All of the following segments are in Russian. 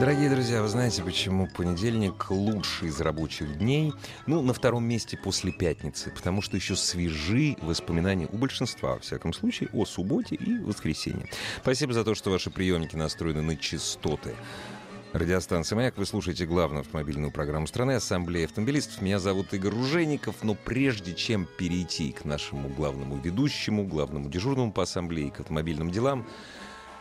Дорогие друзья, вы знаете, почему понедельник лучший из рабочих дней? Ну, на втором месте после пятницы, потому что еще свежи воспоминания у большинства, во всяком случае, о субботе и воскресенье. Спасибо за то, что ваши приемники настроены на частоты. Радиостанция «Маяк». Вы слушаете главную автомобильную программу страны «Ассамблея автомобилистов». Меня зовут Игорь Ружеников. Но прежде чем перейти к нашему главному ведущему, главному дежурному по ассамблее, к автомобильным делам,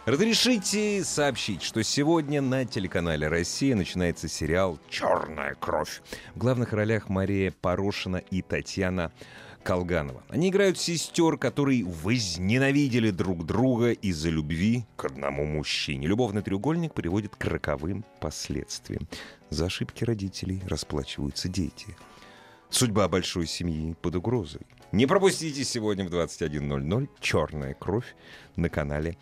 Разрешите сообщить, что сегодня на телеканале «Россия» начинается сериал «Черная кровь». В главных ролях Мария Порошина и Татьяна Колганова. Они играют сестер, которые возненавидели друг друга из-за любви к одному мужчине. Любовный треугольник приводит к роковым последствиям. За ошибки родителей расплачиваются дети. Судьба большой семьи под угрозой. Не пропустите сегодня в 21.00 «Черная кровь» на канале.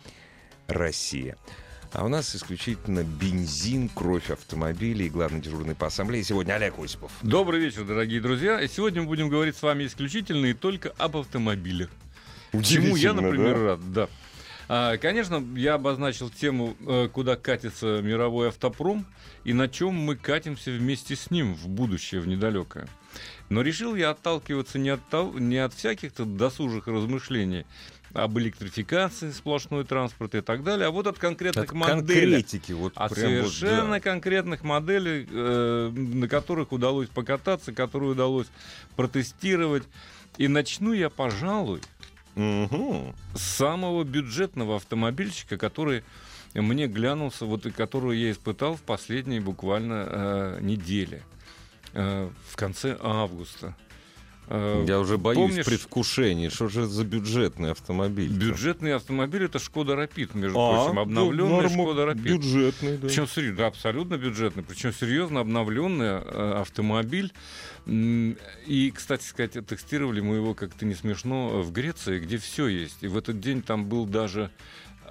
А у нас исключительно бензин, кровь автомобилей и главный дежурный по ассамблее сегодня Олег Осипов. Добрый вечер, дорогие друзья. И сегодня мы будем говорить с вами исключительно и только об автомобилях. Чему я, например, да? рад. Да. А, конечно, я обозначил тему, э, куда катится мировой автопром и на чем мы катимся вместе с ним в будущее, в недалекое. Но решил я отталкиваться не от, того, не от всяких-то досужих размышлений, об электрификации сплошной транспорта и так далее, а вот от конкретных От моделей. конкретики. Вот От прям вот, совершенно да. конкретных моделей, э, на которых удалось покататься, которые удалось протестировать. И начну я, пожалуй, Мгм. с самого бюджетного автомобильчика, который мне глянулся, вот и которую я испытал в последние буквально э, недели, э, в конце августа. Э, Я уже боюсь помнишь- предвкушений. Что же за бюджетный автомобиль? Бюджетный автомобиль это Шкода Рапид, между А, прочим, обновленный ну, Шкода Рапид. Бюджетный, да. Причем серьезно, абсолютно бюджетный, причем серьезно обновленный э, автомобиль. И, кстати сказать, тестировали мы его как-то не смешно в Греции, где все есть. И в этот день там был даже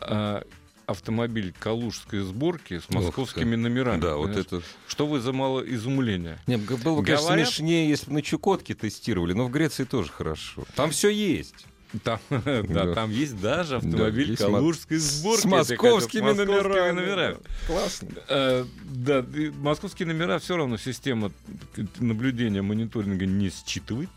э, автомобиль калужской сборки с московскими ты. номерами. Да, вот понимаешь? это... Что вызвало изумление. Не, г- было бы, конечно, Говорят- смешнее, если бы на Чукотке тестировали, но в Греции тоже хорошо. Там все есть. Там, да, Да. там есть даже автомобиль мо- калужской сборки. С московскими с московскими номерами. номерами. Классно. Э, Да, московские номера все равно система наблюдения, мониторинга не считывает.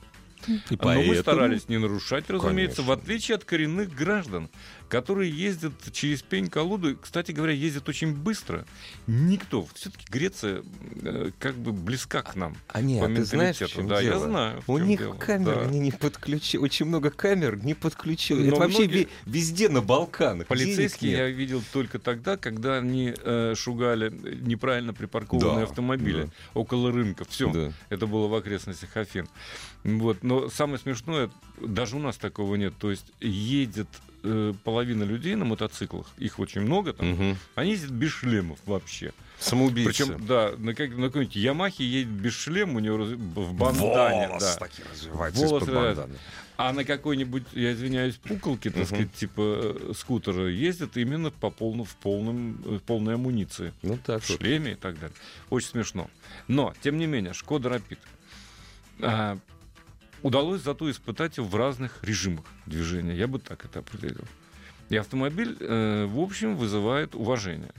И Но мы поэтому- старались не нарушать, разумеется, Конечно. в отличие от коренных граждан, которые ездят через пень-колоду. Кстати говоря, ездят очень быстро. Никто. Все-таки Греция э, как бы близка к нам. А нет, по а ты знаешь, в чем Да, я дело? знаю. в У них дело. камеры, Да. они не подключили. Очень много камер не подключили. Но Это вообще многие- везде на Балканах. Полицейские я видел только тогда, когда они э, шугали неправильно припаркованные Да, автомобили да. около рынка. Все. Да. Это было в окрестностях Афин. Вот. Но самое смешное, даже у нас такого нет. То есть едет э, половина людей на мотоциклах, их очень много там, Мгм. они ездят без шлемов вообще. Самоубийцы. Причем, да, на, как, на какой-нибудь Ямахе едет без шлема, у него раз- в бандане. Волос да. таки развивается Волос из-под банданы. А на какой-нибудь, я извиняюсь, пуколке, так Мгм. сказать, типа э, скутера ездят именно по полну, в, полном, э, полной амуниции. Ну так В вот. шлеме и так далее. Очень смешно. Но, тем не менее, Шкода Рапид. А, удалось зато испытать его в разных режимах движения. Я бы так это определил. И автомобиль, э, в общем, вызывает уважение.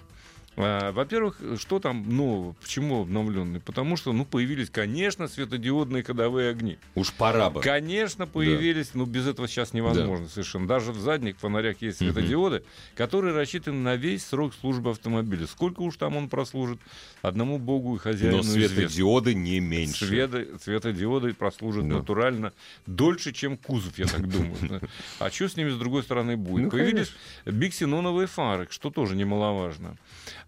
А, Во-первых, что там нового? Почему обновленный? Потому что, ну, появились, конечно, светодиодные ходовые огни. Уж пора бы. Конечно, появились, но без этого сейчас невозможно совершенно. Даже в задних фонарях есть светодиоды, которые рассчитаны на весь срок службы автомобиля. Сколько уж там он прослужит, одному богу и хозяину Но известно. светодиоды не меньше. Света- светодиоды прослужат Да. натурально дольше, чем кузов, я так думаю. А что с ними с другой стороны будет? Ну, Появились биксеноновые фары, что тоже немаловажно.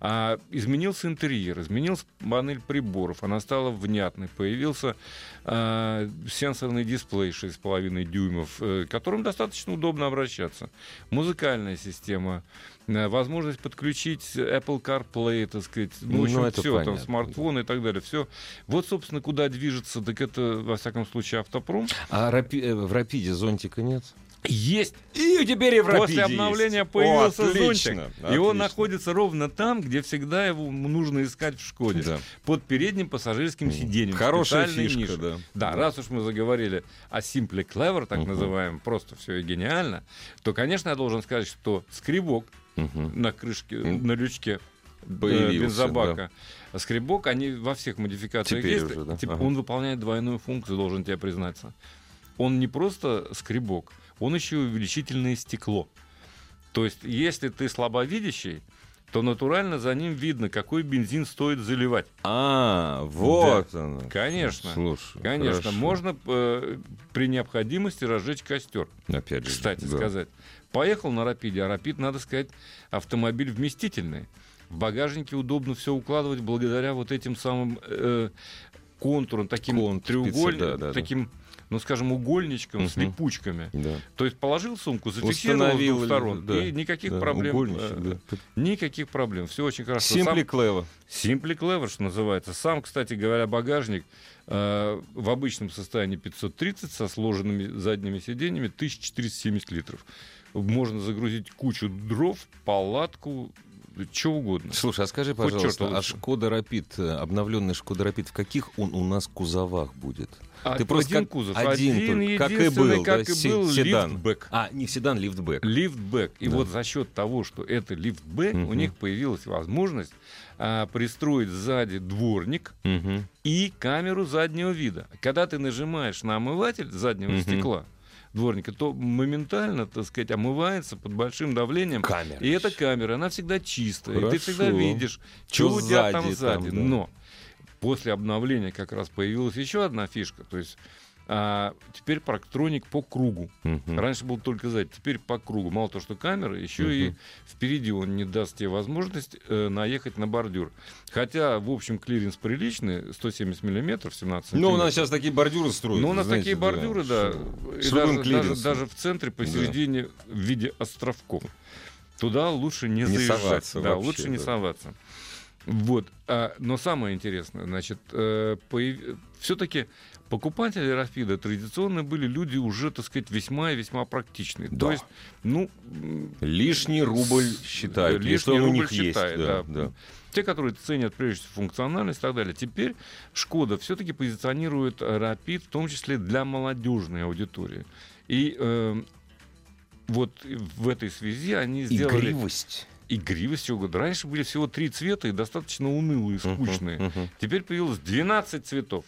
А, изменился интерьер, изменился панель приборов, она стала внятной, появился а, сенсорный дисплей 6,5 дюймов, э, которым достаточно удобно обращаться. Музыкальная система, э, возможность подключить Apple CarPlay, так сказать, ну, в общем, Ну, все, там, понятно, смартфон и так далее, все. Вот, собственно, куда движется, так это, во всяком случае, автопром. А рапи- э, в Рапиде зонтика нет? Есть И теперь в После обновления появился зонтик. И он Отлично. находится ровно там, где всегда его нужно искать в Шкоде. Да. Под передним пассажирским сиденьем. Хорошая фишка, нише. да. Да, Да. раз уж мы заговорили о Simply Clever, так Мгм. называемом, просто все и гениально, то, конечно, я должен сказать, что скребок Мгм. на крышке, М. на лючке э, Появился, бензобака. Скребок, они во всех модификациях Теперь есть. уже, да. Типа, Ага. Он выполняет двойную функцию, должен тебе признаться. Он не просто скребок, он еще и увеличительное стекло. То есть, если ты слабовидящий, то натурально за ним видно, какой бензин стоит заливать. А, вот оно. Конечно. Слушай, Конечно, хорошо. можно э, при необходимости разжечь костер. Опять же, кстати да. сказать. Поехал на Рапиде, а Рапид, надо сказать, автомобиль вместительный. В багажнике удобно все укладывать благодаря вот этим самым э, контурам, таким Конт, треугольным, да, да, да. Ну скажем, угольничком с Мгм. липучками. Да. То есть положил сумку, зафиксировал с двух сторон, да, и никаких да, проблем. угольничек, э, да. Никаких проблем, все очень хорошо. Simply clever. Simply Clever, что называется. Сам, кстати говоря, багажник э, в обычном состоянии 530 со сложенными задними сиденьями 1470 литров. Можно загрузить кучу дров, палатку, что угодно. Слушай, а скажи, пожалуйста, а. Шкода Рапид, обновленный Шкода Рапид, в каких он у нас кузовах будет? А Ты просто один как- кузов, один один, только, как и был, как да, и был, седан. лифтбэк. А, не седан, лифтбэк. Лифтбэк. И Да. вот за счет того, что это лифтбэк, у Мгм. них появилась возможность а, пристроить сзади дворник Мгм. и камеру заднего вида. Когда ты нажимаешь на омыватель заднего Мгм. стекла дворника, то моментально, так сказать, омывается под большим давлением. Камера. И эта камера, она всегда чистая. И ты Хорошо. всегда видишь, что у тебя там сзади сзади. там, да. Но после обновления как раз появилась еще одна фишка. То есть а, теперь парктроник по кругу. Мгм. Раньше был только сзади, теперь по кругу. Мало того, что камера, еще и Мгм. впереди он не даст тебе возможность э, наехать на бордюр. Хотя, в общем, клиренс приличный, 170 миллиметров, 17 Ну, у нас сейчас такие бордюры строят. Ну, у нас знаете, такие бордюры, да, и с любым даже, даже, даже в центре посередине в виде островков. Туда лучше не, Не заезжать. соваться да, вообще, лучше не да. соваться. Вот. А, но самое интересное, значит, все-таки покупатели Рафида традиционно были люди уже, так сказать, весьма и весьма практичные. Да. То есть, ну, Лишний рубль считают. Лишний он у рубль них считает, есть. Да, да. да. те, которые ценят прежде всего функциональность и так далее. Теперь Шкода все-таки позиционирует Рапид, в том числе для молодежной аудитории. И э, вот в этой связи они сделали Игривость. игривость всего года. Раньше были всего три цвета и достаточно унылые, скучные. Мгм, мгм. Теперь появилось 12 цветов.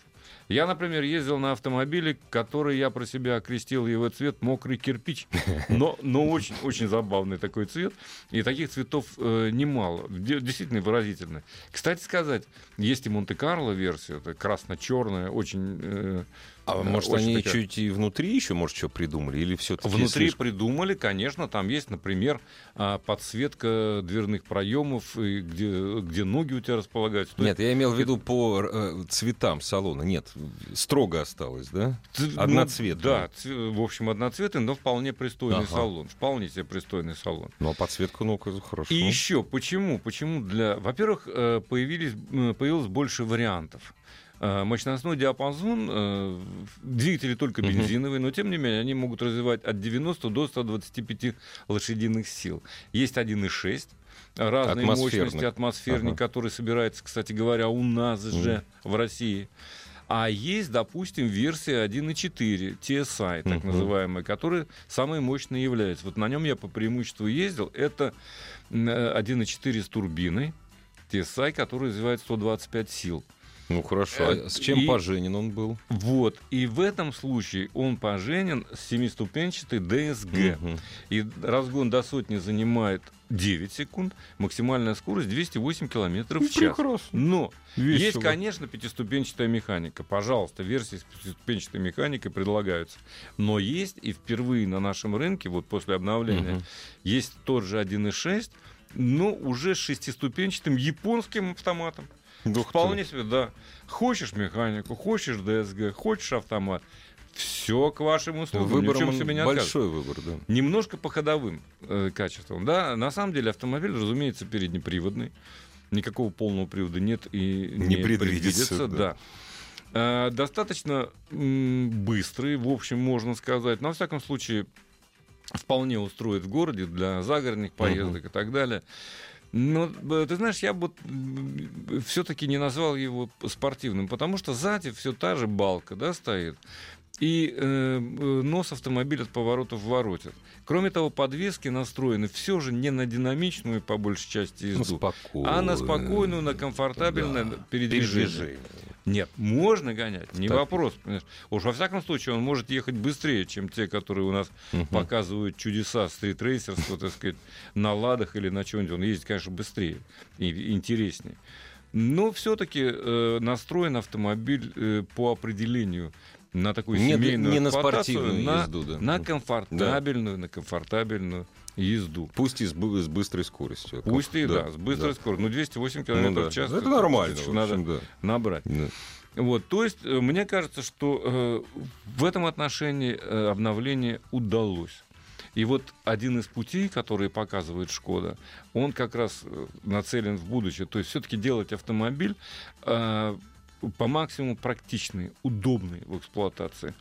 Я, например, ездил на автомобиле, который я про себя окрестил его цвет мокрый кирпич. Но, но очень, очень забавный такой цвет. И таких цветов э, немало. Де- Действительно выразительно. Кстати сказать, есть и Монте-Карло версия, это красно-черная, очень... э, А э, может, они такая- чуть и внутри еще, может, что придумали? Или все-таки Внутри придумали, конечно, там есть, например, а, подсветка дверных проемов, где, где ноги у тебя располагаются. Нет, я имел в виду по э, цветам салона. Нет, строго осталось, да? Ц- ну, Одноцветный. Да, ц- в общем, одноцветный, но вполне пристойный Ага. салон. Вполне себе пристойный салон. Ну, а подсветка, ну-ка, хорошо. И еще, почему? Почему для... Во-первых, э, появились, появилось больше вариантов. Э, Мощностной диапазон, э, двигатели только бензиновые, но тем не менее они могут развивать от 90 до 125 лошадиных сил. Есть 1,6, разные мощности атмосферник, Ага. который собирается, кстати говоря, у нас же в России. А есть, допустим, версия 1.4 TSI, так Мгм. называемая, которая самой мощной является. Вот на нем я по преимуществу ездил. Это м, э, 1.4 с турбиной TSI, который развивает 125 сил. Ну, хорошо. Э, А с чем и- поженен он был? Вот. И в этом случае он поженен с семиступенчатой DSG. Мгм. И разгон до сотни занимает 9 секунд, максимальная скорость 208 километров в час. Прекрасно. Но есть, Весело. конечно, пятиступенчатая механика. Пожалуйста, версии с пятиступенчатой механикой предлагаются. Но есть и впервые на нашем рынке, вот после обновления, Мгм. есть тот же 1.6, ну, уже с шестиступенчатым японским автоматом. Дух Вполне себе, да. Хочешь механику, хочешь ДСГ, хочешь автомат. Все к вашим услугам. Выбор Ни в чем себе не большой выбор, да. Немножко по ходовым э, качествам. Да, на самом деле автомобиль, разумеется, переднеприводный. Никакого полного привода нет и Не не, предвидится, предвидится. да. Да. Э, достаточно быстрый, в общем, можно сказать. Но, во всяком случае, вполне устроит в городе для загородных поездок и так далее. Но, э, ты знаешь, я бы все-таки не назвал его спортивным, потому что сзади все та же балка да, стоит. И э, э, нос автомобиля от поворотов воротит. Кроме того, подвески настроены все же не на динамичную, по большей части, Ну, езду, спокойно. а на спокойную, на комфортабельное Да. передвижение. Передвижение. Нет, можно гонять, не Так. вопрос. понимаешь. Уж во всяком случае он может ехать быстрее, чем те, которые у нас Мгм. показывают чудеса стритрейсерства, так сказать, на ладах или на чем-нибудь. Он ездит, конечно, быстрее и интереснее. Но все-таки настроен автомобиль э, по определению на такую Не, семейную не на спортивную на, езду, да. на комфортабельную, на комфортабельную езду. Пусть и с, с быстрой скоростью. Пусть и да, с быстрой скоростью. Ну, 208 Ну км да. в час. Это нормально. в Надо общем, да. набрать. Да. Вот, то есть, э, мне кажется, что э, в этом отношении э, обновление удалось. И вот один из путей, который показывает Шкода, он как раз э, нацелен в будущее. То есть все-таки делать автомобиль э, по максимуму практичный, удобный в эксплуатации,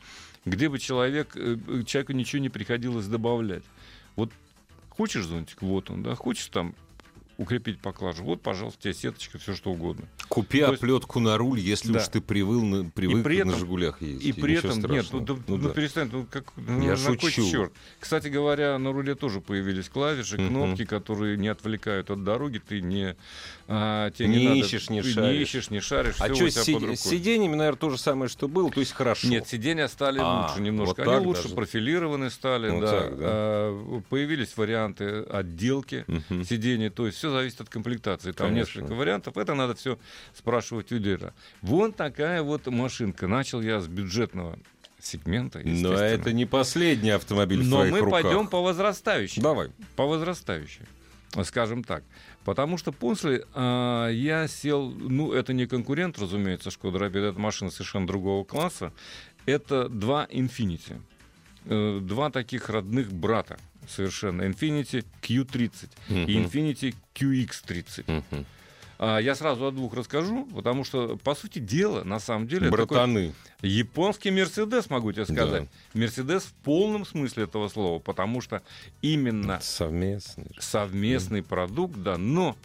где бы человек, э, человеку ничего не приходилось добавлять. Вот хочешь зонтик, вот он, да, хочешь там укрепить поклажу, вот, пожалуйста, тебе сеточка, все что угодно. Купи То есть- оплетку на руль, если Да. уж ты привыл на, привык при на этом- Жигулях ездить. И при этом, нет, ну, Ну ну, да. перестань, ну, как, ну, Я на шучу. черт? Кстати говоря, на руле тоже появились клавиши, кнопки, которые не отвлекают от дороги, ты не, а, тебе Не не, надо- ищешь, не шаришь. не ищешь, не шаришь, А что си- с сиденьями, наверное, то же самое, что было, то есть хорошо. Нет, сиденья стали А, лучше немножко. вот Они лучше даже? профилированы стали, Вот да. так, да. А, появились варианты отделки Мгм. сидений. То есть все зависит от комплектации. Там Конечно. несколько вариантов. Это надо все спрашивать у дилера. Вон такая вот машинка. Начал я с бюджетного сегмента. Но это не последний автомобиль в Но твоих мы руках. пойдем по возрастающей. Давай. По возрастающей. Скажем так. Потому что после а, я сел, ну, это не конкурент, разумеется, Шкода Rapid, это машина совершенно другого класса. Это два Infiniti. Э, Два таких родных брата совершенно. Infiniti Q30 и Мгм. Infiniti QX30. Мгм. А, Я сразу о двух расскажу, потому что, по сути дела, на самом деле, это такой Братаны. Японский Мерседес, могу тебе сказать. Мерседес в полном смысле этого слова, потому что именно Совместный. совместный продукт, да, но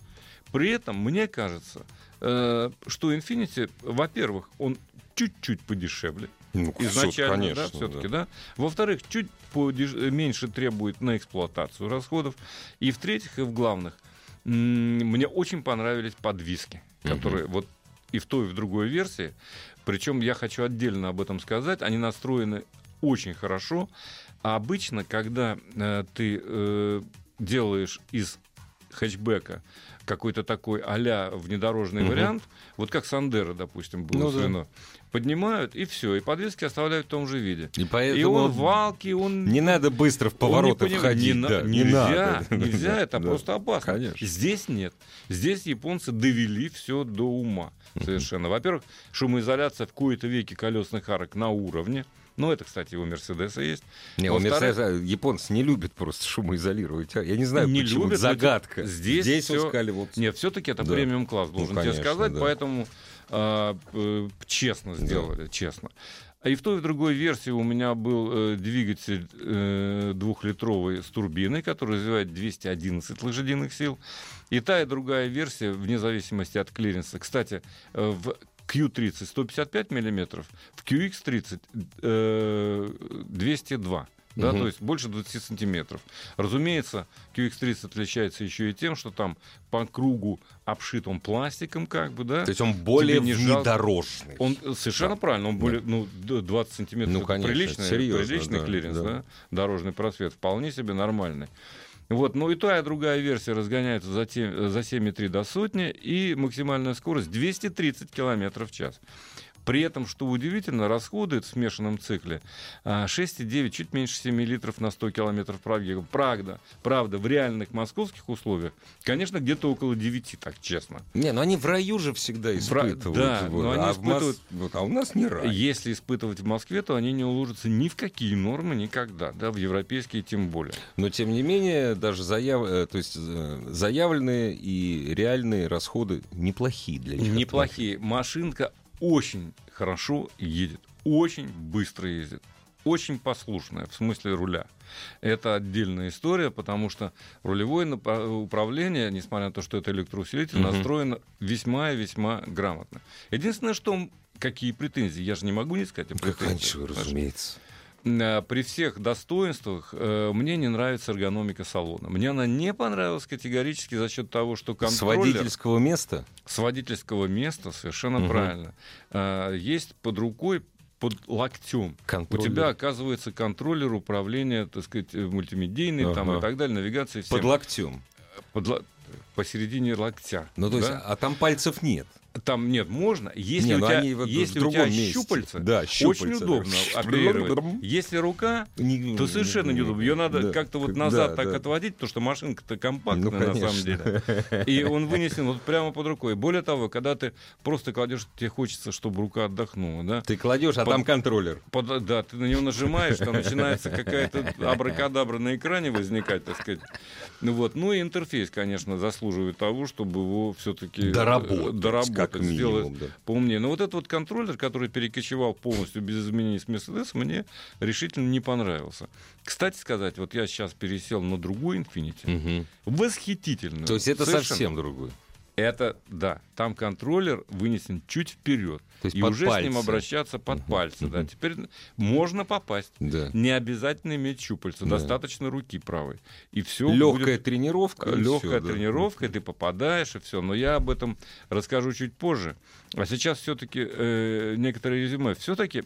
при этом, мне кажется, э, что Infiniti, во-первых, он чуть-чуть подешевле, Ну, изначально, конечно, да, все-таки, да. Во-вторых, чуть подеш- меньше требует на эксплуатацию расходов. И в-третьих, и в главных, мне очень понравились подвески, Мгм. которые вот и в той, и в другой версии. Причем я хочу отдельно об этом сказать. Они настроены очень хорошо. А обычно, когда э, ты э, делаешь из хэтчбека какой-то такой а-ля внедорожный Мгм. вариант, вот как Сандера, допустим, было Ну да. поднимают и все, и подвески оставляют в том же виде. И И поэтому он валки, он не надо быстро в повороты не входить. не да, не нельзя, надо. нельзя, это Да. просто опасно. Конечно. Здесь нет. Здесь японцы довели все до ума совершенно. Во-первых, шумоизоляция в кои-то веки колесных арок на уровне. Ну, это, кстати, у Мерседеса есть. Не, у Мерседеса японцы не любят просто шумоизолировать. а. Я не знаю, Не почему. любят, Загадка. здесь Здесь вот сказали, вот Нет, все-таки это Да. премиум класс, Ну, должен тебе конечно, сказать, да. поэтому а, э, честно сделали, честно. А и в той и в другой версии у меня был э, двигатель э, двухлитровый с турбиной, который развивает 211 лошадиных сил. И та и другая версия, вне зависимости от клиренса. Кстати, э, в Q30 155 миллиметров, в QX30 э, 202. Да, Мгм. то есть больше 20 сантиметров. Разумеется, QX30 отличается еще и тем, что там по кругу обшит он пластиком, как бы, да. То есть он более Тебе не внедорожный. Он э, совершенно Да. правильно, он Да. более, ну, д- 20 сантиметров Ну, конечно, приличный, серьезно, приличный да, клиренс, да. да. дорожный просвет, вполне себе нормальный. Вот, ну и та и другая версия разгоняется за, те- за 7,3 до сотни, и максимальная скорость 230 км в час. При этом, что удивительно, расходует в смешанном цикле а, 6,9, чуть меньше 7 литров на 100 километров пробега. Правда, правда, в реальных московских условиях, конечно, где-то около 9, так честно. Не, ну они в раю же всегда испытывают. да, вот, но они а, Мос- испытывают- вот, а у нас не рай. Если испытывать в Москве, то они не уложатся ни в какие нормы никогда, да, в европейские тем более. Но тем не менее, даже заяв... э, то есть, э, заявленные и реальные расходы неплохие для них. Неплохие. Машинка очень хорошо едет, очень быстро ездит, очень послушная в смысле руля. Это отдельная история, потому что рулевое управление, несмотря на то, что это электроусилитель, Мгм. настроено весьма и весьма грамотно. Единственное, что какие претензии, я же не могу не сказать о Как претензиях. раньше, разумеется. Э, При всех достоинствах э, мне не нравится эргономика салона. Мне она не понравилась категорически за счет того, что С контроллер водительского места с водительского места совершенно Мгм. правильно. А, есть под рукой, под локтем. У контроллер тебя оказывается контроллер управления, так сказать, э, мультимедийный там, Ага. и так далее, навигации всем. под локтем. Под посередине локтя. Ну, то есть, да? а там пальцев нет. Там нет, можно. Если Не, у ну тебя, вот если в у тебя месте. щупальца, Да, очень щупальца, удобно да. оперировать. Если рука, Не- то совершенно неудобно. Ее надо Да, как-то вот назад да, так да. отводить, потому что машинка-то компактная Ну, на самом деле. И он вынесен вот прямо под рукой. Более того, когда ты просто кладешь, тебе хочется, чтобы рука отдохнула, да? Ты кладешь, а Под- там контроллер. Под- да, ты на него нажимаешь, там начинается какая-то абракадабра на экране возникать, так сказать. Ну вот, ну и интерфейс, конечно, заслуживает того, чтобы его все-таки Доработать, доработать, как сделать минимум, да. поумнее. Но вот этот вот контроллер, который перекочевал полностью без изменений с Mercedes, мне решительно не понравился. Кстати сказать, вот я сейчас пересел на другую Infiniti, Мгм. восхитительную. То есть это совершенно. совсем другое. Это, да, там контроллер вынесен чуть вперед. То есть и уже с ним пальцы. обращаться под Мгм, пальцы. Да. мгм. Теперь можно попасть. Да. Не обязательно иметь щупальца, Да. достаточно руки правой. И все Легкая тренировка. и легкая да. тренировка, и ты попадаешь, и все. Но я об этом расскажу чуть позже. А сейчас все-таки э, некоторые резюме. Все-таки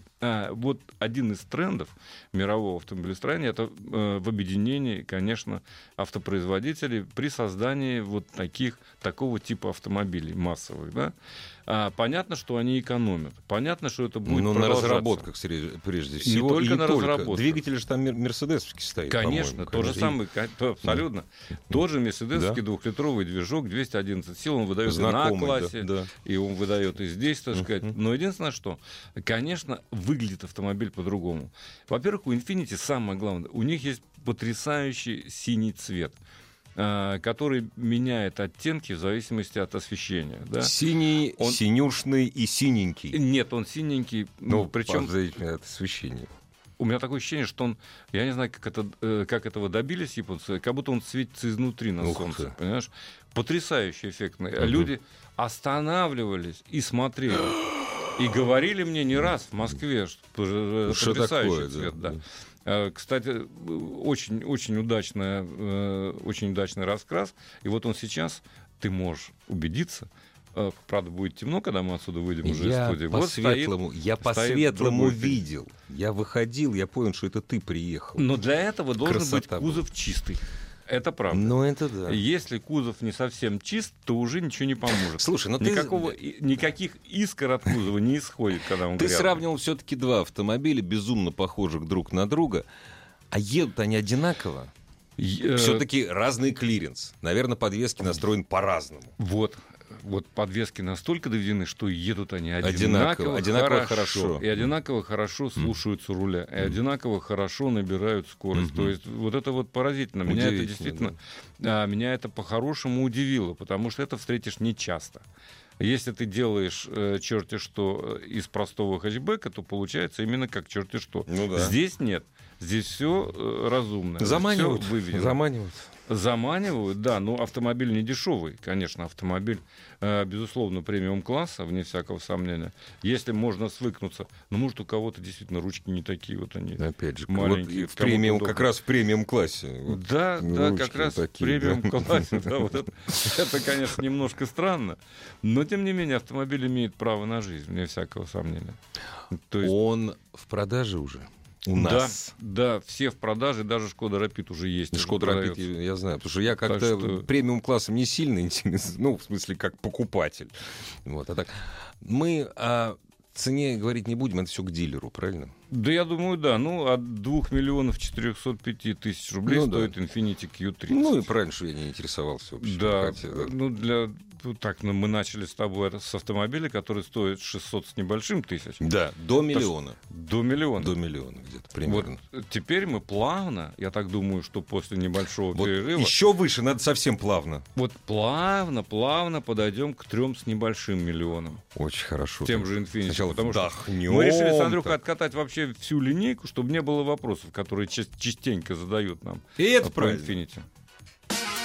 вот один из трендов мирового автомобилестроения это э, в объединении, конечно, автопроизводителей при создании вот таких такого типа автомобилей массовых, да. А, понятно, что они экономят. Понятно, что это будет Ну, на разработках прежде всего. только и на разработках. Двигатель же там мер- мерседесовский стоит. Конечно, тот же то- абсолютно. Тот же мерседесовский Да. двухлитровый движок, 211 сил, он выдает и на Знакомый, да, классе, да. и он выдает и здесь, так сказать. Мгм. Но единственное, что, конечно, выглядит автомобиль по-другому. Во-первых, у Infiniti самое главное, у них есть потрясающий синий цвет который меняет оттенки в зависимости от освещения. Да? Синий, Он- синюшный и синенький. Нет, он синенький, ну, причем причем от освещения. у меня такое ощущение, что он, я не знаю, как, это, э, как этого добились японцы, как будто он светится изнутри на Ух солнце, ты. понимаешь? Потрясающе эффектный. Мгм. Люди останавливались и смотрели. И говорили мне не раз в Москве, что э, Что потрясающий такое, цвет, да. да. Э, Кстати, очень, очень, удачная, э, очень удачный раскрас. И вот он сейчас, ты можешь убедиться, э, правда, будет темно, когда мы отсюда выйдем уже из Я студии. Вот стоит по-светлому, я стоит по-светлому другой фильм. видел. Я выходил, я понял, что это ты приехал. Но для этого должен быть Красота кузов чистый. Это правда. Ну, это да. Если кузов не совсем чист, то уже ничего не поможет. Слушай, ну ты- Никакого, и- никаких искр от кузова не исходит, когда он Ты грязный. сравнивал все-таки два автомобиля, безумно похожих друг на друга, а едут они одинаково. Э, Все-таки разный клиренс. Наверное, подвески настроены по-разному. Вот. Вот подвески настолько доведены, что едут они Одинаково, одинаково, одинаково хорошо, хорошо. И одинаково хорошо слушаются руля. И одинаково хорошо набирают скорость. Мгм. То есть вот это вот поразительно. Меня это действительно, а, меня это по-хорошему удивило, потому что это встретишь нечасто. Если ты делаешь э, черти что э, из простого хэтчбека, то получается именно как черти что. Ну да. Здесь нет. Здесь все разумно. Заманивают. выведено. Заманивают. Заманивают, да, но автомобиль не дешевый, конечно, автомобиль, э, безусловно, премиум класса, вне всякого сомнения. Если можно свыкнуться, но может у кого-то действительно ручки не такие вот они. Опять же, Маленькие, вот в премиум, удобно. как раз в премиум классе. Вот. Да, ну, да, как раз такие, в премиум да. классе, да, вот это, это, конечно, немножко странно, но тем не менее автомобиль имеет право на жизнь, вне всякого сомнения. То есть Он в продаже уже. У да, нас. да, все в продаже, даже Шкода Рапид уже есть. Шкода Рапид, я знаю, потому что я как-то что- премиум классом не сильно интересен, ну, в смысле, как покупатель. Вот, а так мы о цене говорить не будем, это все к дилеру, правильно? Да, я думаю, да. Ну, от 2 миллионов 405 тысяч рублей Ну, да. стоит Infiniti Q30. Ну и правильно, что я не интересовался вообще. Да, Хотя, да. ну для так, ну, мы начали с тобой с автомобиля, который стоит 600 с небольшим тысяч Да, до миллиона. до миллиона. До миллиона где-то примерно. Вот теперь мы плавно, я так думаю, что после небольшого Вот перерыва, еще выше, надо совсем плавно. вот плавно, плавно подойдем к трем с небольшим миллионам. Очень хорошо. Тем же Infiniti. Сначала потому что вдохнем. мы решили с Андрюхой так. откатать вообще всю линейку, чтобы не было вопросов, которые ча- частенько задают нам И это про правильно. Infiniti.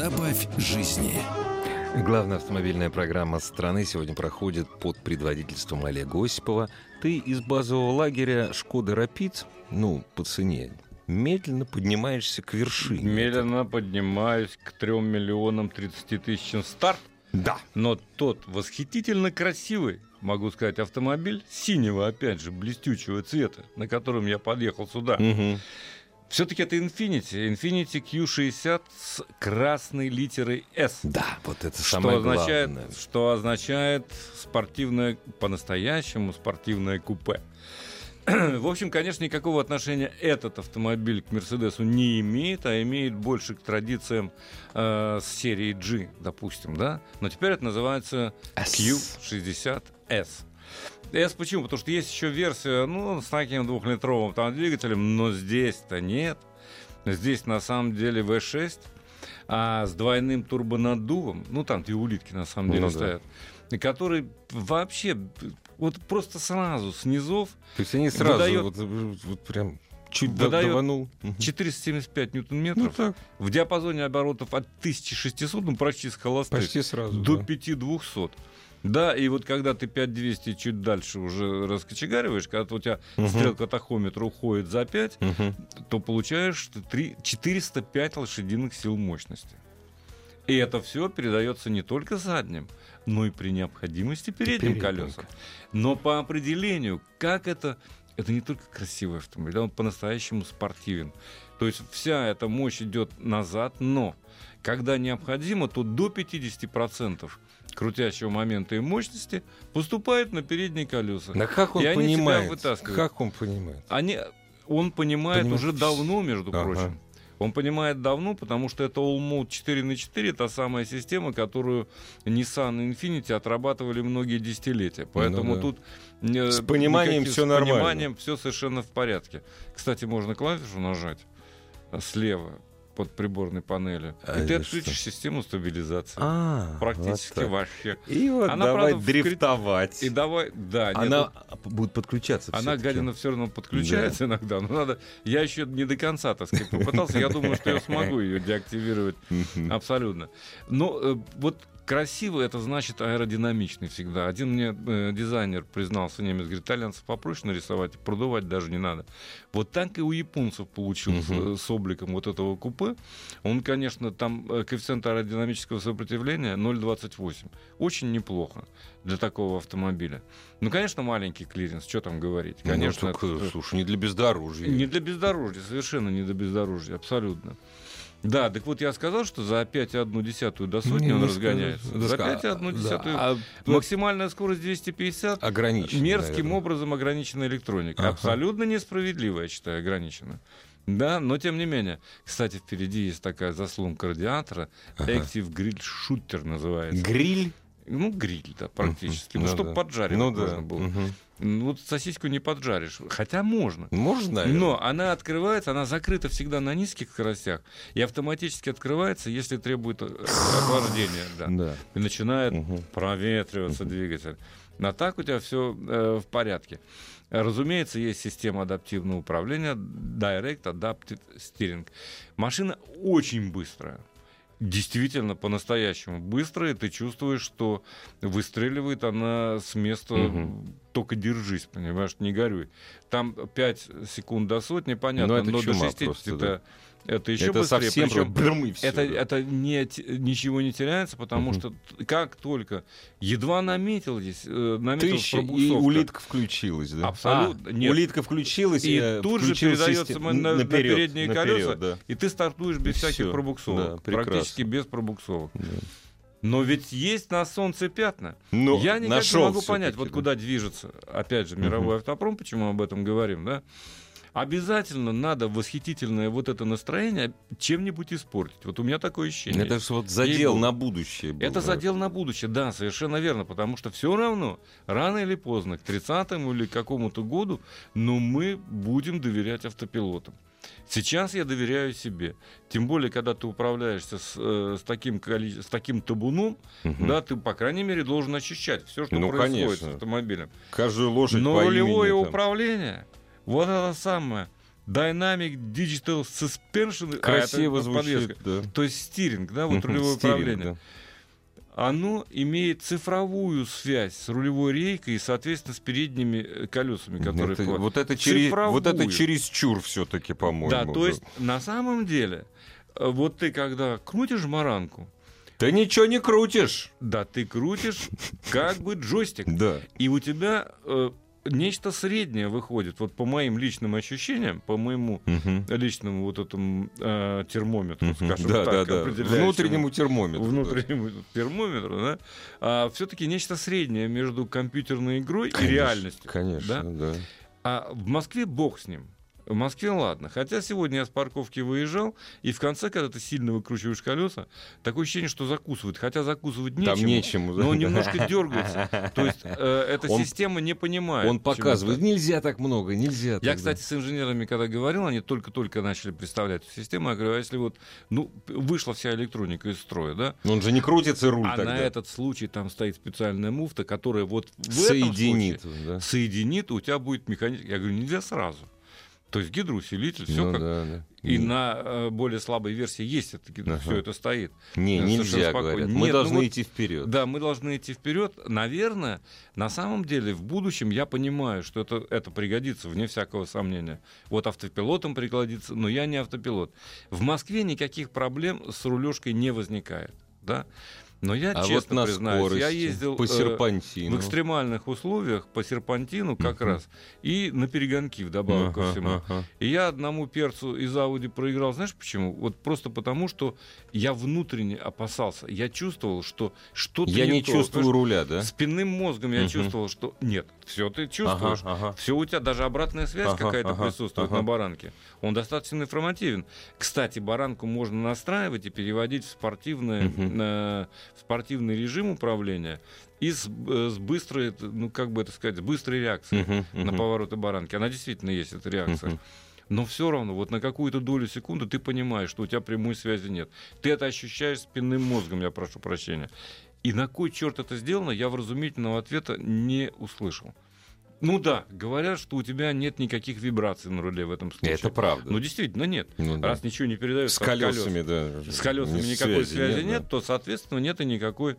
Добавь жизни. Главная автомобильная программа страны сегодня проходит под предводительством Олега Осипова. Ты из базового лагеря «Шкода Рапид», ну, по цене, медленно поднимаешься к вершине. Медленно поднимаюсь к 3 миллионам 30 тысячам старт. Да. Но тот восхитительно красивый, могу сказать, автомобиль синего, опять же, блестючего цвета, на котором я подъехал сюда, Мгм. Все-таки это Infiniti. Infiniti Q60 с красной литерой S. Да, вот это Что самое означает, главное. что означает спортивное, по-настоящему спортивное купе. В общем, конечно, никакого отношения этот автомобиль к Мерседесу не имеет, а имеет больше к традициям э, с серии G, допустим, да? Но теперь это называется S. Q60S. S почему? Потому что есть еще версия, ну, с таким двухлитровым там двигателем, но здесь-то нет. Здесь на самом деле V6, а с двойным турбонаддувом, ну, там две улитки на самом деле Ну да. стоят, и который вообще вот просто сразу с низов То есть они сразу выдает- вот, вот прям чуть выдает даванул. Мгм. 475 Ну ньютон-метров так, в диапазоне оборотов от 1600, ну, почти с холостых, почти сразу. до да. 5200. Да, и вот когда ты 5200 чуть дальше уже раскочегариваешь, когда у тебя Мгм. стрелка тахометра уходит за 5, Мгм. то получаешь ты три- 405 лошадиных сил мощности. И это все передается не только задним, но и при необходимости передним Передним. колесам. Но по определению, как это... Это не только красивый автомобиль, он по-настоящему спортивен. То есть вся эта мощь идет назад, но когда необходимо, то до 50% крутящего момента и мощности поступает на передние колеса. Да как он И они тебя понимает? вытаскивают. Как он понимает? Они, он понимает Понимает уже давно, между Ага. прочим. Он понимает давно, потому что это All Mode 4 на 4 та самая система, которую Nissan и Infiniti отрабатывали многие десятилетия. Поэтому Ну да. тут э, С пониманием никаких- всё с нормально. пониманием все совершенно в порядке. Кстати, можно клавишу нажать а, слева под приборной панелью, А и ты отключишь что? систему стабилизации. А, Практически вот вообще. И вот Она, давай правда, дрифтовать. И давай, да, нет, Она будет подключаться Она, всё-таки. гадина, все равно подключается иногда. Но надо. Я еще не до конца, так сказать, попытался. Я думаю, что я смогу ее деактивировать абсолютно. Но э, вот красиво это значит аэродинамичный всегда. Один мне э, дизайнер признался, немец, говорит, итальянцев попроще нарисовать, продувать даже не надо. Вот так и у японцев получилось э, с обликом вот этого купе. Он, конечно, там э, коэффициент аэродинамического сопротивления 0,28. Очень неплохо для такого автомобиля. Ну, конечно, маленький клиренс, что там говорить. Ну, Конечно, только, это- слушай, не для бездорожья. не для бездорожья, совершенно не для бездорожья, абсолютно. Да, так вот я сказал, что за 5,1 до сотни Не, он ну, разгоняется. ска- За ска- 5,1 да, а, максимальная скорость 250 ограничен. мерзким наверное. образом ограничена электроника. Ага. Абсолютно несправедливо, я считаю, ограничена. Да, но тем не менее. Кстати, впереди есть такая заслонка радиатора. Ага. Active Grill Shooter называется. Гриль. Ну, гриль, да, практически. Ну, Ну чтобы да. поджаривать Ну можно да. было. Мгм. Ну, Вот сосиску не поджаришь. Хотя можно. Можно, наверное. Но она открывается, она закрыта всегда на низких скоростях и автоматически открывается, если требует э, охлаждения. Да. Да. И начинает Мгм. проветриваться двигатель. А так у тебя все в порядке. Разумеется, есть система адаптивного управления, Direct Adaptive Steering. Машина очень быстрая. Действительно по-настоящему быстрая. Ты чувствуешь, что выстреливает она с места Мгм. только держись, понимаешь, не горюй. Там 5 секунд до сотни, понятно, Ну, это но до чума 60 просто, это, это еще это быстрее. совсем Причем брм, и всё, это, да. это не, ничего не теряется, потому Мгм. что как только едва наметил здесь, э, наметилась Тысяча, и улитка включилась, да? Абсолютно. А, Нет. улитка включилась, И э, тут же передается система- на- на передние наперед, колеса. да. и ты стартуешь без И всяких. Да, пробуксовок, прекрасно. практически без пробуксовок. Да. Но ведь есть на солнце пятна. Ну, Я никак не могу понять, вот да. куда движется, опять же, мировой автопром, почему мы об этом говорим, да? Обязательно надо восхитительное вот это настроение чем-нибудь испортить. Вот у меня такое ощущение. Это ж вот задел на будущее. был, Это да. задел на будущее, да, совершенно верно, потому что все равно, рано или поздно, к 30-му или к какому-то году, но мы будем доверять автопилотам. Сейчас я доверяю себе. Тем более, когда ты управляешься с, э, с таким, с таким табуном, Мгм. да, ты, по крайней мере, должен ощущать все, что Ну, происходит конечно. с автомобилем. Каждую лошадь Но рулевое имени, там. управление, вот это самое, Dynamic Digital Suspension, а, Красиво это подвеска. звучит, да. то есть стиринг, да, вот рулевое стилинг, управление, оно имеет цифровую связь с рулевой рейкой и, соответственно, с передними э, колесами, да. которые... Это- вот, это через, вот это через чур все-таки, по-моему. Да, то есть на самом деле, э, вот ты когда крутишь баранку, Ты ничего не крутишь. да, ты крутишь как бы джойстик. Да. И у тебя э, нечто среднее выходит, вот по моим личным ощущениям, по моему Мгм. личному вот этому э, термометру, Мгм. скажем Да, так, да, да. Внутреннему термометру. да. внутреннему термометру, да, все-таки нечто среднее между компьютерной игрой и Конечно, реальностью. Конечно, да? да. А в Москве бог с ним. В Москве ладно. Хотя сегодня я с парковки выезжал, и в конце, когда ты сильно выкручиваешь колеса, такое ощущение, что закусывает. Хотя закусывать нечему. Там нечему. Но он немножко дергается. То есть э, эта Он- система не понимает. Он показывает, нельзя так много, нельзя. Я, кстати, с инженерами, когда говорил, они только-только начали представлять эту систему. Я говорю, а если вот, ну, вышла вся электроника из строя, да, Но Он же не крутится руль а тогда. на этот случай там стоит специальная муфта, которая вот в Соединит. этом случае да. соединит, у тебя будет механизм. Я говорю, нельзя сразу. То есть гидроусилитель, все Ну как... да, да. И Не- на э, более слабой версии есть это, Ага. все это стоит. Не, э, нельзя, говорят. Нет, Мы ну должны вот- идти вперед. Да, мы должны идти вперед. Наверное, на самом деле, в будущем я понимаю, что это, это пригодится, вне всякого сомнения. Вот автопилотом пригодится, но я не автопилот. В Москве никаких проблем с рулежкой не возникает. Да? Но я а вот честно на признаюсь, скорости, я ездил по э, серпантину. в экстремальных условиях по серпантину как Мгм. раз и на перегонки вдобавок ко Ага, всему. ага. И я одному перцу из Ауди проиграл. Знаешь почему? Вот просто потому, что я внутренне опасался. Я чувствовал, что что-то Я не то. чувствую Понимаешь, руля, да? Спинным мозгом я Мгм. чувствовал, что нет, все ты чувствуешь. Ага, ага. Все у тебя, даже обратная связь Ага, какая-то ага, присутствует ага. на баранке. Он достаточно информативен. Кстати, баранку можно настраивать и переводить в, спортивное, Мгм. Спортивный режим управления и с, э, с быстрой, ну как бы это сказать, с быстрой реакцией Мгм, на мгм. повороты баранки. Она действительно есть, эта реакция. Мгм. Но все равно, вот на какую-то долю секунды ты понимаешь, что у тебя прямой связи нет. Ты это ощущаешь спинным мозгом, я прошу прощения. И на кой черт это сделано, я вразумительного ответа не услышал. Ну да, говорят, что у тебя нет никаких вибраций на руле в этом случае. Это правда. Ну действительно нет. Ну да. Раз ничего не передается С от колес, колесами, да. с колесами Ни никакой связи, нет, да. то, соответственно, нет и никакой.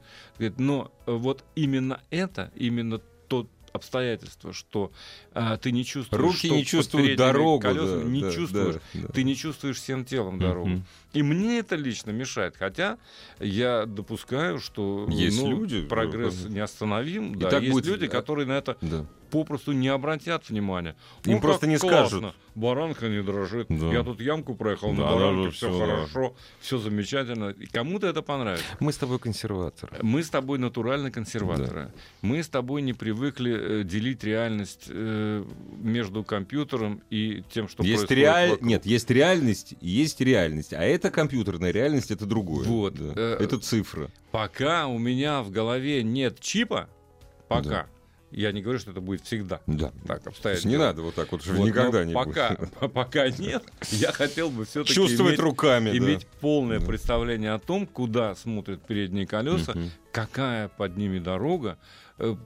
Но э, вот именно это, именно то обстоятельство, что а, ты не чувствуешь, Руки что не чувствуют дорогу. колесами, да, не да, чувствуешь, да, да. ты не чувствуешь всем телом дорогу. И мне это лично мешает. Хотя я допускаю, что Есть ну, люди, прогресс да, неостановим. И Да, есть будет, люди, которые на это Да. Попросту не обратят внимания. Им «О, просто не классно, скажут». Баранка не дрожит. Да. Я тут ямку проехал Да, на да, баранке, да, все да. хорошо, все замечательно. И кому-то это понравится. Мы с тобой консерваторы. Мы с тобой натурально консерваторы. Мы с тобой не привыкли э, делить реальность э, между компьютером и тем, что есть происходит реаль... вокруг. Нет, есть реальность, есть реальность. А это компьютерная реальность, это другое. Вот. Да. Э, Это цифра. Пока у меня в голове нет чипа, пока, я не говорю, что это будет всегда. Да. Так То обстоят есть не надо вот так вот, Вот, никогда не пока, будет. пока нет, я хотел бы все-таки Чувствовать иметь, руками, да. иметь полное Да. представление о том, куда смотрят передние колеса, Мгм. какая под ними дорога,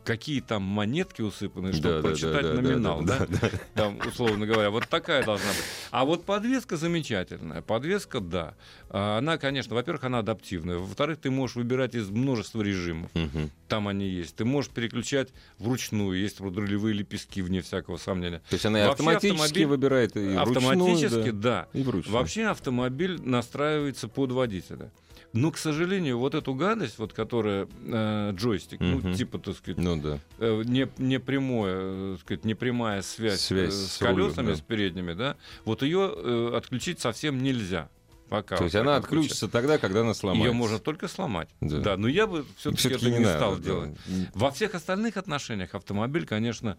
какие там монетки усыпаны, чтобы Да, да, прочитать да, да, номинал, да, да? Там, условно говоря, вот такая должна быть. А вот подвеска замечательная. Подвеска, да. А Она, конечно, во-первых, она адаптивная. Во-вторых, ты можешь выбирать из множества режимов. Мгм. Там они есть. Ты можешь переключать вручную. Есть рулевые лепестки, вне всякого сомнения. То есть она Вообще автоматически автомобиль- выбирает и Автоматически, вручную, да. да, и вручную. Вообще автомобиль настраивается под водителя. Но, к сожалению, вот эту гадость, вот которая э, джойстик, ну, Мгм. типа, так сказать, Ну да. э, не, не прямое, э, так сказать, непрямая связь, Связь э, с с колесами, да. с передними, да, вот ее э, отключить совсем нельзя. Пока То есть она отключится тогда, когда она сломается. Ее можно только сломать. Да. Да. но я бы все-таки Всё-таки это не, не надо, стал да. делать. Во всех остальных отношениях автомобиль, конечно,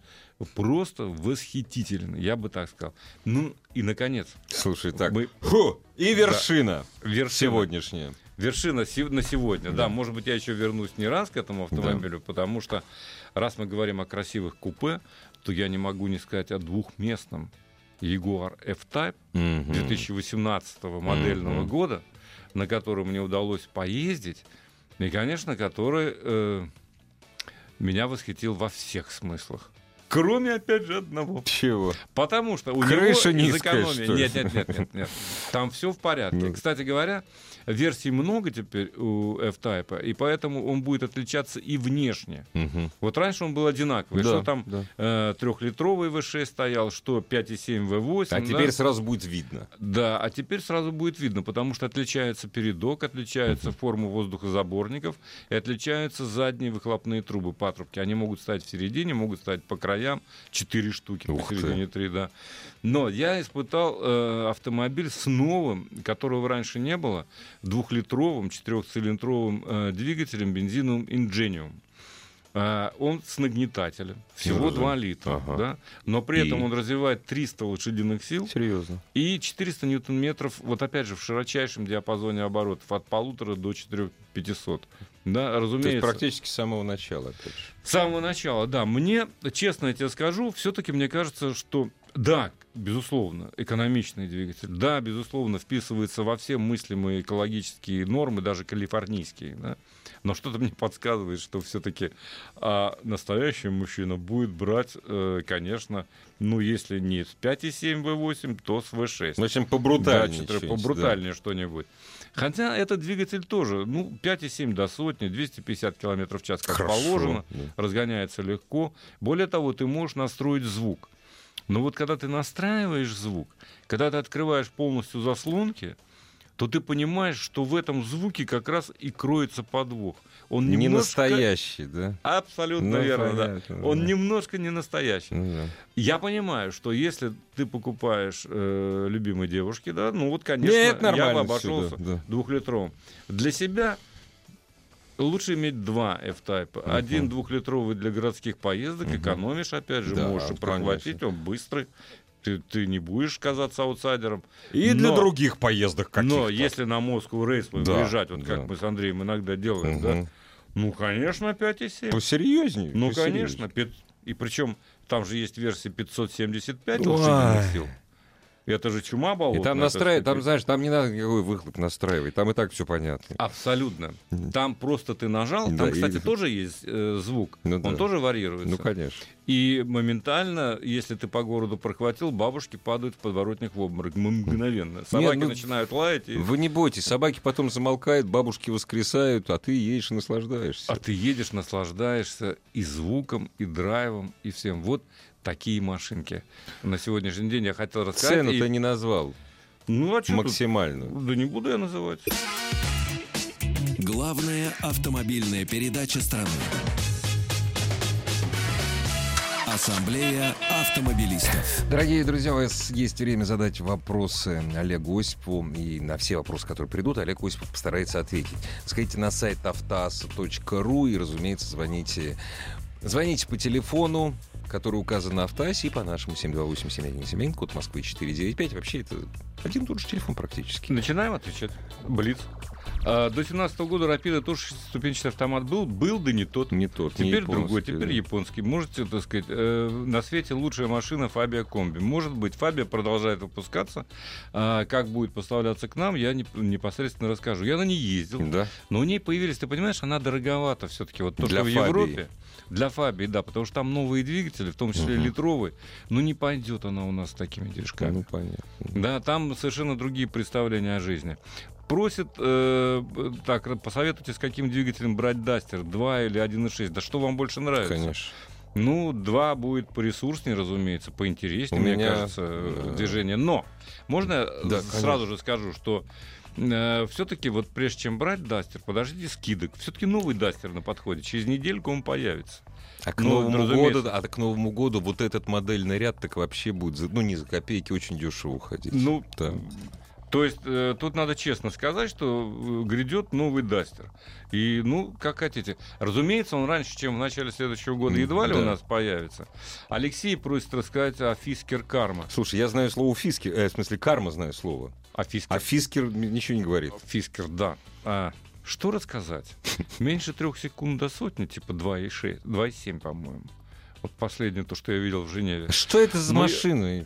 просто восхитительный, я бы так сказал. Ну и наконец, Слушай, так. Мы- Фу, и вершина вершина. сегодняшняя. Вершина на сегодня. Да. Да. может быть, я еще вернусь не раз к этому автомобилю, потому что раз мы говорим о красивых купе, то я не могу не сказать о двухместном Jaguar F-Type Мгм. 2018 модельного Мгм. года, на котором мне удалось поездить, и, конечно, который э, меня восхитил во всех смыслах. Кроме, опять же, одного. Чего? Потому что у Крыша него из экономии... Нет, нет, нет, нет, нет. Там все в порядке. Ну. Кстати говоря, версий много теперь у F-Type, и поэтому он будет отличаться и внешне. Мгм. Вот раньше он был одинаковый. Да, что там да. э, трехлитровый V6 стоял, что 5,7 V8. А да? теперь сразу будет видно. Да, а теперь сразу будет видно, потому что отличается передок, отличается форма воздухозаборников и отличаются задние выхлопные трубы, патрубки. Они могут стоять в середине, могут стоять по краям, четыре штуки Ух посередине, три, да. Но я испытал э, автомобиль с новым, которого раньше не было, двухлитровым четырехцилиндровым э, двигателем бензиновым Ingenium. А, Он с нагнетателем, всего? 2 литра, Ага. да? но при этом И? он развивает 300 лошадиных сил, Серьезно. и 400 ньютон-метров, вот опять же, в широчайшем диапазоне оборотов, от полутора до 4500. Да, То есть разумеется. практически с самого начала, опять же. С самого начала, да. Мне, честно я тебе скажу, все-таки мне кажется, что да, безусловно, экономичный двигатель, да, безусловно, вписывается во все мыслимые экологические нормы, даже калифорнийские, да. Но что-то мне подсказывает, что все-таки настоящий мужчина будет брать, э, конечно, ну, если не с 5,7 V8, то с V6. В общем, Да, побрутальнее. что-нибудь, побрутальнее что-нибудь. Хотя этот двигатель тоже, ну, 5,7 до сотни, 250 км в час, как Хорошо, положено, да. разгоняется легко. Более того, ты можешь настроить звук. Но вот когда ты настраиваешь звук, когда ты открываешь полностью заслонки, то ты понимаешь, что в этом звуке как раз и кроется подвох. Он Не немножко- настоящий, да? Абсолютно Ну, верно, да. понятно, Он да. немножко не настоящий. Ну да. Я понимаю, что если ты покупаешь э, любимой девушке, да, ну вот, конечно, Нет, я бы обошелся да, да. двухлитровым. Для себя лучше иметь два F-Type. Мгм. Один двухлитровый для городских поездок, Мгм. экономишь, опять же, Да, можешь и прохватить, он быстрый. Ты, ты не будешь казаться аутсайдером. И для Но- других поездок каких-то. Но если на Москву рейс Да, выезжать, вот да. как мы с Андреем иногда делаем, Мгм. да, ну, конечно, 5,7. Посерьезнее. Ну, посерьезнее. конечно. И причем там же есть версия 575 Ой. лошадиных сил. Это же чума И болотная. там так настраивать, там, знаешь, там не надо никакой выхлоп настраивать, там и так все понятно. Абсолютно. Там просто ты нажал. Да, Там, и- кстати, тоже есть э, звук. Ну Он да. тоже варьируется. Ну, конечно. И моментально, если ты по городу прохватил, бабушки падают в подворотник в обморок. Мгновенно. Собаки ну, начинают лаять. И... Вы не бойтесь, собаки потом замолкают, бабушки воскресают, а ты едешь и наслаждаешься. А ты едешь, наслаждаешься и звуком, и драйвом, и всем. Вот такие машинки. На сегодняшний день я хотел рассказать. Цену и- ты не назвал, Ну, а чё тут? максимальную. Да не буду я называть. Главная автомобильная передача страны. Ассамблея автомобилистов. Дорогие друзья, у вас есть время задать вопросы Олегу Осипову. И на все вопросы, которые придут, Олег Осипов постарается ответить. Сходите на сайт автоаса.ру и, разумеется, звоните, звоните по телефону, который указан на автоасе, и по нашему 728-7171, код Москвы 495. Вообще, это один и тот же телефон практически. Начинаем отвечать. Блиц. А, до 17 года Рапида тоже шестиступенчатый автомат был, был, да не тот. Не тот, не Теперь японский, другой, теперь японский. Можете, так сказать, э, на свете лучшая машина Фабия Комби. Может быть, Фабия продолжает выпускаться. А, как будет поставляться к нам, я не- непосредственно расскажу. Я на ней ездил. Да. Но у ней появились, ты понимаешь, она дороговата все-таки. Вот то, Для что в Фабии. Европе. Для Фабии, да, потому что там новые двигатели, в том числе Мгм. литровые. Ну, не пойдет она у нас с такими движками. Ну, понятно. Да, там совершенно другие представления о жизни. Просит, э, так, посоветуйте, с каким двигателем брать Дастер, 2 или 1.6. Да что вам больше нравится? Конечно. Ну, 2 будет поресурснее, разумеется, поинтереснее, У мне меня, кажется, э, э, движение. Но, можно Да, сразу же скажу, что все-таки вот прежде чем брать Дастер, подождите скидок. Все-таки новый Дастер на подходе. Через недельку он появится. А к Ну, Новому году, а к Новому году вот этот модельный ряд так вообще будет, ну не за копейки, очень дешево уходить. Ну, Да. То есть э, тут надо честно сказать, что э, грядет новый Дастер. И, ну, как хотите. Разумеется, он раньше, чем в начале следующего года едва ли да. у нас появится. Алексей просит рассказать о Фискер Карма. Слушай, я знаю слово фиски, э, в смысле карма знаю слово, О Фискер. а фискер ничего не говорит. Фискер, да. А, что рассказать? Меньше трех секунд до сотни, типа 2,6, 2,7, по-моему. Вот последнее то, что я видел в Женеве. Что это за Ну, машина?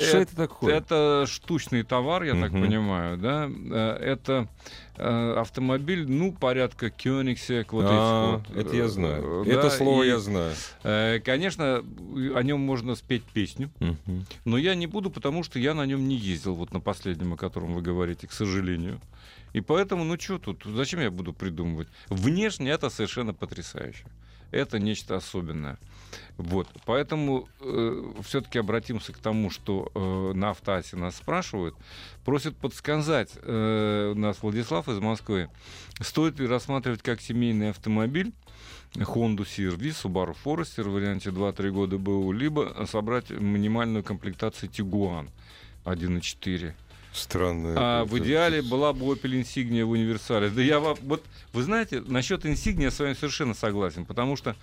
Что это такое? Это штучный товар, я так Мгм. понимаю, да? Э, Это э, автомобиль, ну, порядка Koenigsegg, вот А, вот. это я Э, знаю. да, это слово и, я знаю. э, Конечно, о нем можно спеть песню, Мгм. но я не буду, потому что я на нем не ездил, вот на последнем, о котором вы говорите, к сожалению. И поэтому, ну что тут, зачем я буду придумывать? Внешне это совершенно потрясающе. Это нечто особенное. Вот. Поэтому все-таки обратимся к тому, что э, на автоасе нас спрашивают. Просят подсказать э, нас Владислав из Москвы, стоит ли рассматривать как семейный автомобиль Honda CR-V, Subaru Forester в варианте 2-3 года БУ, либо собрать минимальную комплектацию Tiguan 1.4. Странно. А в идеале была бы Opel Insignia в универсале. Да я вам, вот, вы знаете, насчет Insignia я с вами совершенно согласен, потому что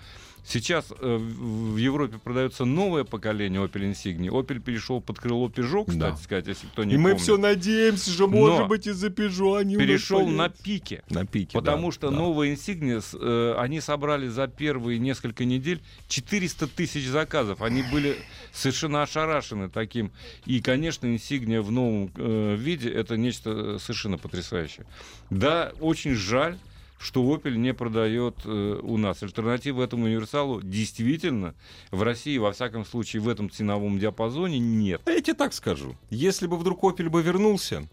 сейчас э, в Европе продается новое поколение Opel Insignia. Opel перешел под крыло Peugeot, кстати Да. сказать, если кто не И мы помнит. все надеемся, что, Но может быть, из-за Peugeot они перешел на пике. на пике. Потому да, что да. новые Insignia, э, они собрали за первые несколько недель 400 тысяч заказов. Они были совершенно ошарашены таким. И, конечно, Insignia в новом э, виде это нечто э, совершенно потрясающее. Да, очень жаль, что Opel не продает э, у нас. Альтернативы этому универсалу действительно в России, во всяком случае, в этом ценовом диапазоне нет. А я тебе так скажу. Если бы вдруг Opel бы вернулся,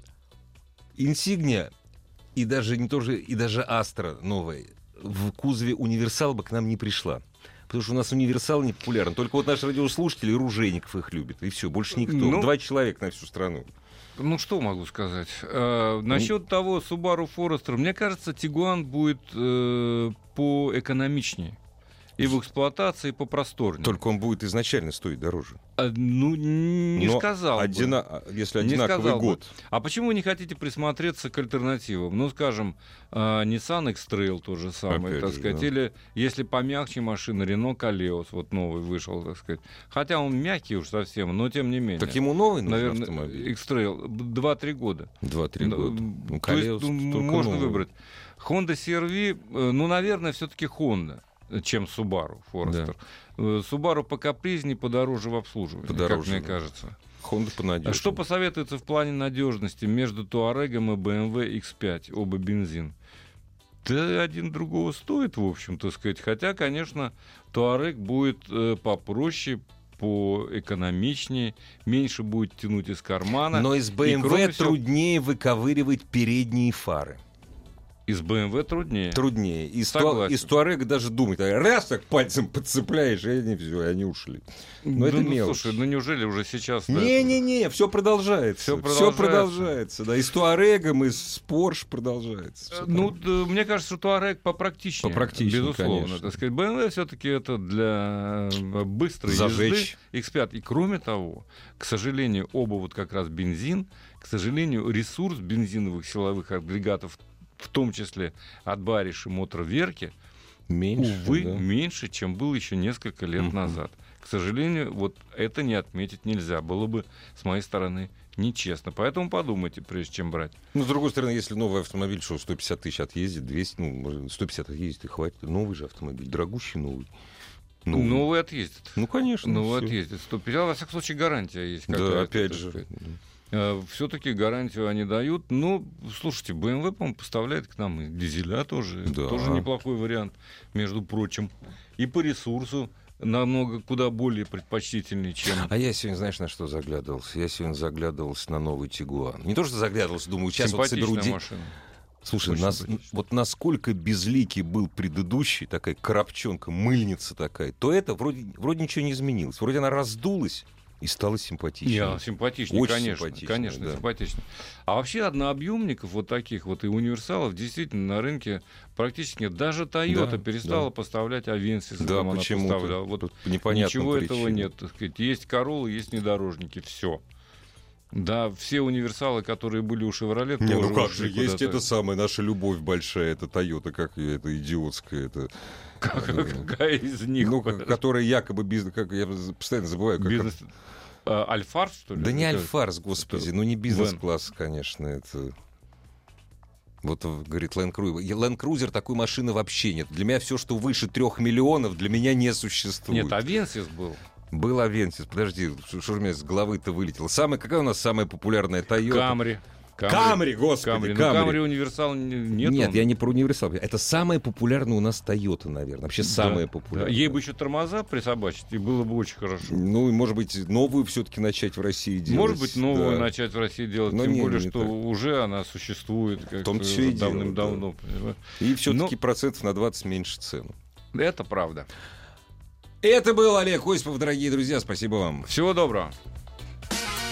Insignia и даже не тоже, и даже Astra новая в кузове универсал бы к нам не пришла. Потому что у нас универсал не популярен. Только вот наши радиослушатели, Ружейников их любит. И все, больше никто. Ну, Два человека на всю страну. Ну, что могу сказать? Э, насчет того Subaru Forester, мне кажется, Tiguan будет э, поэкономичнее. И в эксплуатации попросторнее. Только он будет изначально стоить дороже. А, ну, не Но сказал бы. Одина- а, Если Не одинаковый сказал бы. год. А почему вы не хотите присмотреться к альтернативам? Ну, скажем, а, Nissan X-Trail то же самое, Опять так же, сказать. да. Или, если помягче машина, Renault Kaleos, вот новый вышел, так сказать. Хотя он мягкий уж совсем, но тем не менее. Так ему новый нужен Наверное, автомобиль? X-Trail 2-3 года. Два-три Ну, года. м, Ну, то есть, ну, можно новый. выбрать. Honda CR-V, э, ну, наверное, все-таки Honda, э, чем Subaru Forester. Э, Subaru покапризнее, подороже в обслуживании, Подороже, как мне да. кажется. Honda понадежнее. А Что посоветуется в плане надежности между Туарегом и BMW X5, оба бензин? Да один другого стоит, в общем, так сказать. Хотя, конечно, Туарег будет э, попроще, поэкономичнее, меньше будет тянуть из кармана. Но из И, BMW всего- труднее выковыривать передние фары. Из BMW труднее. Труднее. Из, Туа- из Туарега даже думать. а Раз так пальцем подцепляешь, и они все, и они ушли. Но Да это ну, мелочь. Слушай, ну неужели уже сейчас... Не-не-не, все продолжается. Все продолжается. продолжается. Да, и с Туарегом, и с Порш продолжается. Всё Ну, там. да, мне кажется, что Туарек попрактичнее. Попрактичнее, безусловно. конечно. Так сказать, BMW все-таки это для э, быстрой Зажечь. езды. X5. И кроме того, к сожалению, оба вот как раз бензин, к сожалению, ресурс бензиновых силовых агрегатов, в том числе от Бариш и Моторверки, Меньше, увы, да. меньше, чем был еще несколько лет Мгм. назад. К сожалению, вот это не отметить нельзя. Было бы с моей стороны нечестно. Поэтому подумайте, прежде чем брать. Ну, с другой стороны, если новый автомобиль, что 150 тысяч отъездит, 200, ну, может, 150 отъездит и хватит. Новый же автомобиль, дорогущий новый. Новый, новый отъездит. Ну, конечно. Новый всё. отъездит. 150, во всяком случае, гарантия есть. Да, опять же. сказать. Все-таки гарантию они дают. Ну, слушайте, BMW, по-моему, поставляет к нам и дизеля тоже. Да. Тоже неплохой вариант, между прочим. И по ресурсу намного куда более предпочтительный, чем... А я сегодня, знаешь, на что заглядывался? Я сегодня заглядывался на новый Тигуан. Не то, что заглядывался, думаю, сейчас вот соберу машина. Слушай, Очень нас- вот насколько безликий был предыдущий, такая коробчонка, мыльница такая, то это вроде, вроде ничего не изменилось. Вроде она раздулась и стала симпатичнее. Не, симпатичнее, Очень конечно, симпатичнее, конечно, да. симпатично. А вообще однообъемников вот таких вот и универсалов действительно на рынке практически. Даже Toyota Да, перестала да. поставлять Авенсис. Да, поставляла. Вот непонятным ничего этого причинам. нет. так сказать. Есть Короллы, есть внедорожники, все. Да, все универсалы, которые были у Шевроле, Не, ну как же, есть это самая наша любовь большая, это Тойота, как ее, это идиотская, это... Какая из них? Ну, ко- которая якобы бизнес, как я постоянно забываю, как... Бизнес... А, Альфарс, что ли? Да не Это- Альфарс, господи, ну не бизнес-класс, конечно, это... Вот э, говорит Land Cruiser. Land Cruiser такой машины вообще нет. Для меня все, что выше трех миллионов, для меня не существует. Нет, Авенсис был. Был Авентис. Подожди, что что же у меня с головы-то вылетело? Самая, какая у нас самая популярная Toyota? Камри. Камри, господи, Камри. Ну, Камри. Камри универсал не- нет. Нет, он. я не про универсал. Это самая популярная у нас Toyota, наверное. Вообще Да, самая да. популярная. Ей бы еще тормоза присобачить, и было бы очень хорошо. Ну, и, может быть, новую все-таки начать в России делать. Может быть, новую да. начать в России делать, Но тем не- более, не что так. уже она существует как том-то э, давным-давно. понимаешь? И все-таки Ну- процентов на 20 меньше цену. Это правда. Это был Олег Осипов, дорогие друзья. Спасибо вам. Всего доброго.